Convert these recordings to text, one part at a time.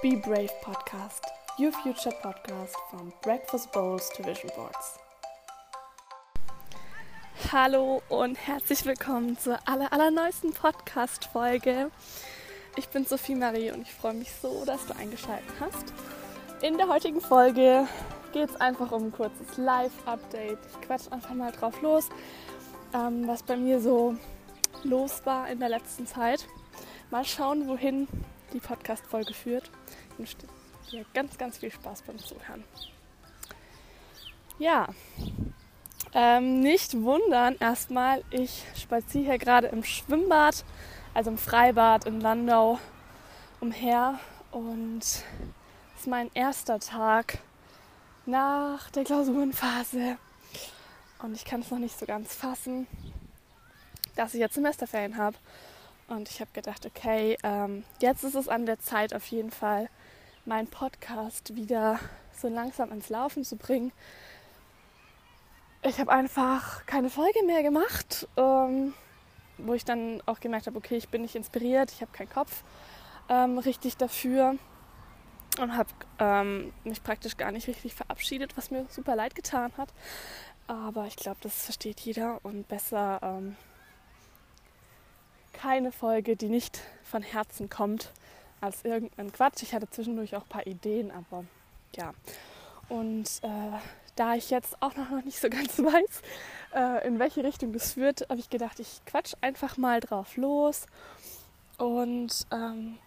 Be Brave Podcast, your future podcast from Breakfast Bowls to Vision Boards. Hallo und herzlich willkommen zur aller, allerneuesten Podcast-Folge. Ich bin Sophie Marie und ich freue mich so, dass du eingeschaltet hast. In der heutigen Folge geht es einfach um ein kurzes Live-Update. Ich quatsch einfach mal drauf los, ähm, was bei mir so los war in der letzten Zeit. Mal schauen, wohin die Podcast-Folge führt. Ich wünsche dir ganz, ganz viel Spaß beim Zuhören. Ja, ähm, nicht wundern, erstmal, ich spaziere hier gerade im Schwimmbad, also im Freibad in Landau umher und es ist mein erster Tag nach der Klausurenphase und ich kann es noch nicht so ganz fassen, dass ich jetzt Semesterferien habe und ich habe gedacht, okay, ähm, jetzt ist es an der Zeit auf jeden Fall, meinen Podcast wieder so langsam ins Laufen zu bringen. Ich habe einfach keine Folge mehr gemacht, ähm, wo ich dann auch gemerkt habe, okay, ich bin nicht inspiriert, ich habe keinen Kopf ähm, richtig dafür und habe ähm, mich praktisch gar nicht richtig verabschiedet, was mir super leid getan hat. Aber ich glaube, das versteht jeder und besser ähm, keine Folge, die nicht von Herzen kommt, als irgendein Quatsch. Ich hatte zwischendurch auch ein paar Ideen, aber ja. Und äh, da ich jetzt auch noch nicht so ganz weiß, äh, in welche Richtung das führt, habe ich gedacht, ich quatsch einfach mal drauf los und ähm,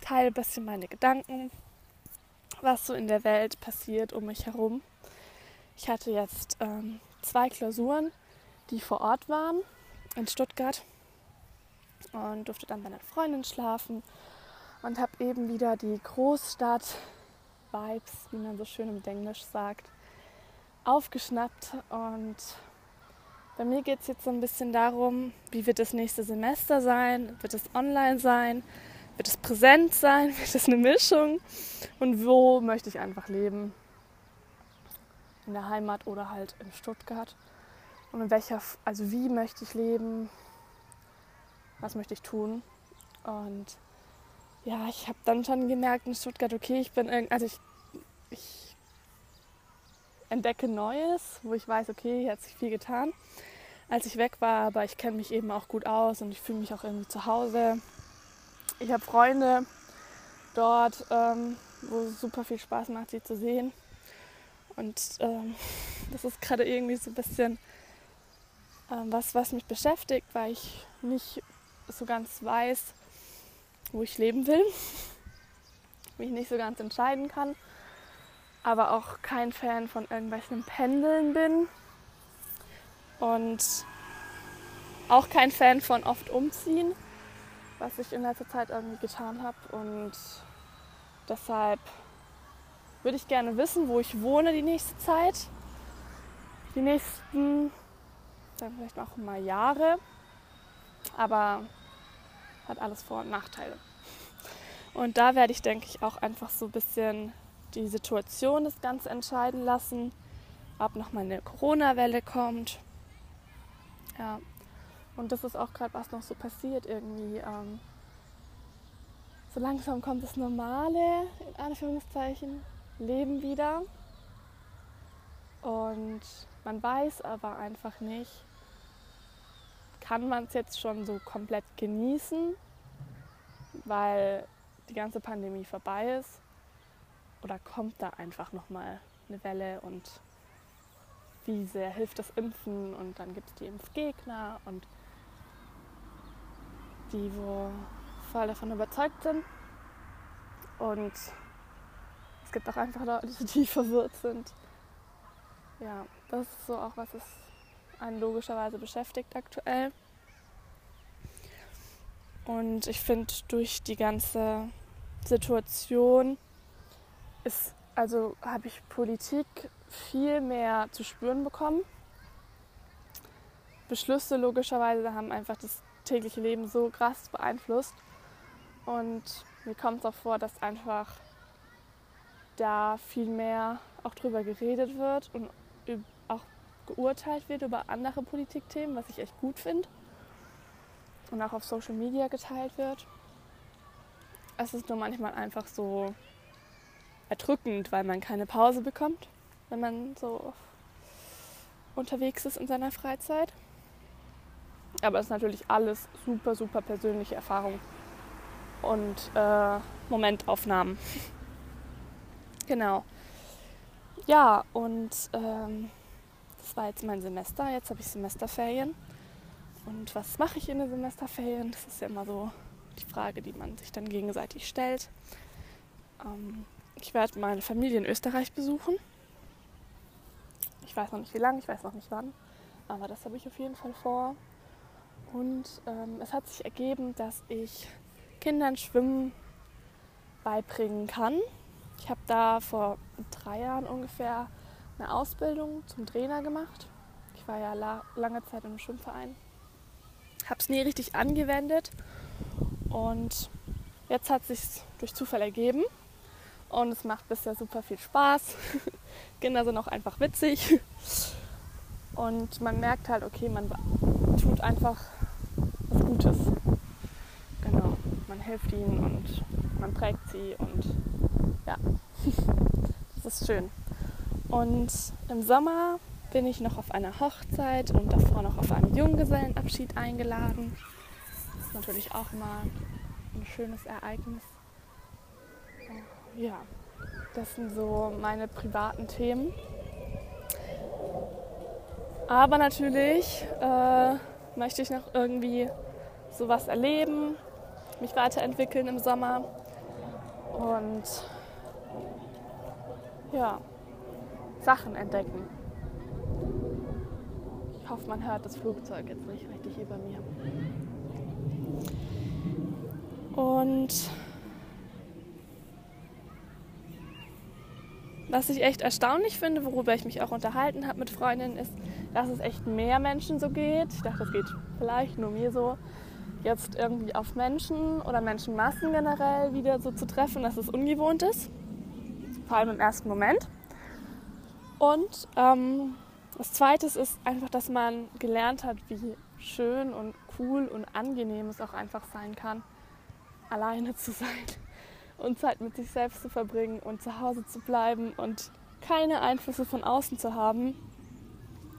teile ein bisschen meine Gedanken, was so in der Welt passiert um mich herum. Ich hatte jetzt ähm, zwei Klausuren, die vor Ort waren in Stuttgart und durfte dann bei einer Freundin schlafen und habe eben wieder die Großstadt-Vibes, wie man so schön im Englisch sagt, aufgeschnappt. Und bei mir geht es jetzt so ein bisschen darum, wie wird das nächste Semester sein? Wird es online sein? Wird es präsent sein? Wird es eine Mischung? Und wo möchte ich einfach leben? In der Heimat oder halt in Stuttgart? Und in welcher, also wie möchte ich leben? was möchte ich tun. Und ja, ich habe dann schon gemerkt in Stuttgart, okay, ich bin also ich, ich entdecke Neues, wo ich weiß, okay, hier hat sich viel getan, als ich weg war, aber ich kenne mich eben auch gut aus und ich fühle mich auch irgendwie zu Hause. Ich habe Freunde dort, ähm, wo es super viel Spaß macht, sie zu sehen. Und ähm, das ist gerade irgendwie so ein bisschen ähm, was, was mich beschäftigt, weil ich nicht so ganz weiß, wo ich leben will, mich nicht so ganz entscheiden kann, aber auch kein Fan von irgendwelchen Pendeln bin und auch kein Fan von oft umziehen, was ich in letzter Zeit irgendwie getan habe und deshalb würde ich gerne wissen, wo ich wohne die nächste Zeit, die nächsten, dann vielleicht auch mal Jahre aber hat alles Vor- und Nachteile. Und da werde ich, denke ich, auch einfach so ein bisschen die Situation das Ganze entscheiden lassen, ob nochmal eine Corona-Welle kommt. Ja, und das ist auch gerade, was noch so passiert irgendwie. Ähm, so langsam kommt das normale, in Anführungszeichen, Leben wieder. Und man weiß aber einfach nicht, kann man es jetzt schon so komplett genießen, weil die ganze Pandemie vorbei ist? Oder kommt da einfach nochmal eine Welle und wie sehr hilft das Impfen? Und dann gibt es die Impfgegner und die, wo voll davon überzeugt sind. Und es gibt auch einfach Leute, die verwirrt sind. Ja, das ist so auch, was es einen logischerweise beschäftigt aktuell. Und ich finde, durch die ganze Situation ist, also habe ich Politik viel mehr zu spüren bekommen. Beschlüsse logischerweise haben einfach das tägliche Leben so krass beeinflusst. Und mir kommt es auch vor, dass einfach da viel mehr auch drüber geredet wird und auch geurteilt wird über andere Politikthemen, was ich echt gut finde. Und auch auf Social Media geteilt wird. es ist nur manchmal einfach so erdrückend, weil man keine Pause bekommt, wenn man so unterwegs ist in seiner Freizeit. Aber es ist natürlich alles super, super persönliche Erfahrung und äh, Momentaufnahmen. genau. Ja, und ähm, das war jetzt mein Semester. Jetzt habe ich Semesterferien. Und was mache ich in den Semesterferien? Das ist ja immer so die Frage, die man sich dann gegenseitig stellt. Ähm, ich werde meine Familie in Österreich besuchen. Ich weiß noch nicht wie lange, ich weiß noch nicht wann, aber das habe ich auf jeden Fall vor. Und ähm, es hat sich ergeben, dass ich Kindern Schwimmen beibringen kann. Ich habe da vor drei Jahren ungefähr eine Ausbildung zum Trainer gemacht. Ich war ja la lange Zeit im Schwimmverein. Habe es nie richtig angewendet und jetzt hat sich durch Zufall ergeben und es macht bisher super viel Spaß. Kinder sind auch einfach witzig und man merkt halt, okay, man tut einfach was Gutes. Genau, man hilft ihnen und man prägt sie und ja, das ist schön. Und im Sommer bin ich noch auf einer Hochzeit und davor noch auf einen Junggesellenabschied eingeladen. Das ist natürlich auch immer ein schönes Ereignis. Ja, das sind so meine privaten Themen. Aber natürlich äh, möchte ich noch irgendwie sowas erleben, mich weiterentwickeln im Sommer. Und ja, Sachen entdecken. Ich hoffe, man hört das Flugzeug jetzt nicht richtig über mir. Und was ich echt erstaunlich finde, worüber ich mich auch unterhalten habe mit Freundinnen, ist, dass es echt mehr Menschen so geht. Ich dachte, das geht vielleicht nur mir so, jetzt irgendwie auf Menschen oder Menschenmassen generell wieder so zu treffen, dass es ungewohnt ist. Vor allem im ersten Moment. Und ähm, das Zweite ist einfach, dass man gelernt hat, wie schön und cool und angenehm es auch einfach sein kann, alleine zu sein und Zeit mit sich selbst zu verbringen und zu Hause zu bleiben und keine Einflüsse von außen zu haben.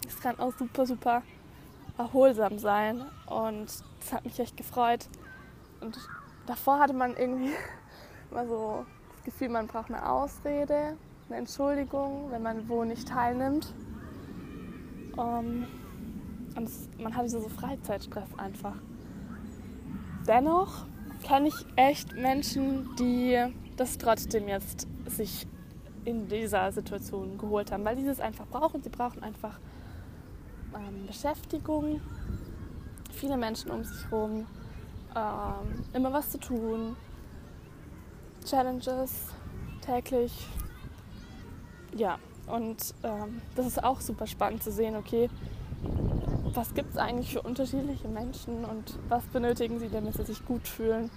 Es kann auch super, super erholsam sein und das hat mich echt gefreut. Und davor hatte man irgendwie immer so das Gefühl, man braucht eine Ausrede, eine Entschuldigung, wenn man wo nicht teilnimmt. Um, ähm, und es, man hatte so Freizeitstress einfach. Dennoch kenne ich echt Menschen, die das trotzdem jetzt sich in dieser Situation geholt haben, weil sie es einfach brauchen. Sie brauchen einfach ähm, Beschäftigung, viele Menschen um sich herum, ähm, immer was zu tun, Challenges täglich, ja, und ähm, das ist auch super spannend zu sehen, okay, was gibt es eigentlich für unterschiedliche Menschen und was benötigen sie, damit sie sich gut fühlen.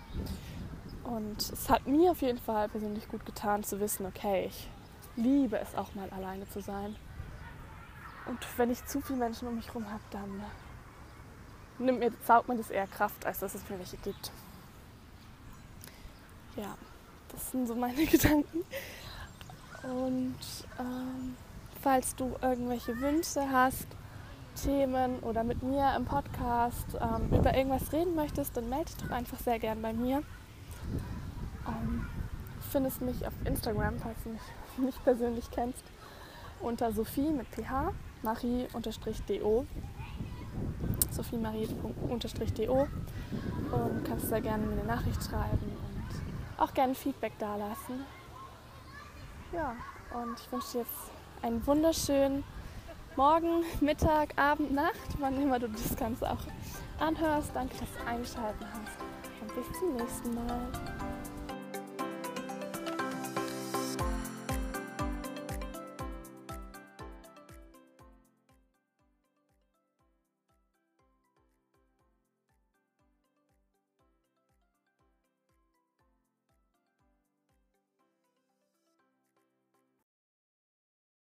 Und es hat mir auf jeden Fall persönlich gut getan zu wissen, okay, ich liebe es auch mal alleine zu sein. Und wenn ich zu viele Menschen um mich herum habe, dann nimmt mir, saugt mir das eher Kraft, als dass es mir welche gibt. Ja, das sind so meine Gedanken. Und ähm, falls du irgendwelche Wünsche hast, Themen oder mit mir im Podcast ähm, über irgendwas reden möchtest, dann melde dich doch einfach sehr gern bei mir. Ähm, findest mich auf Instagram, falls du mich nicht persönlich kennst, unter Sophie mit ph, marie-do, sophie-marie-do und kannst da gerne mir eine Nachricht schreiben und auch gerne Feedback dalassen. Ja, und ich wünsche dir jetzt einen wunderschönen Morgen, Mittag, Abend, Nacht, wann immer du das Ganze auch anhörst. Danke, dass du eingeschaltet hast und bis zum nächsten Mal.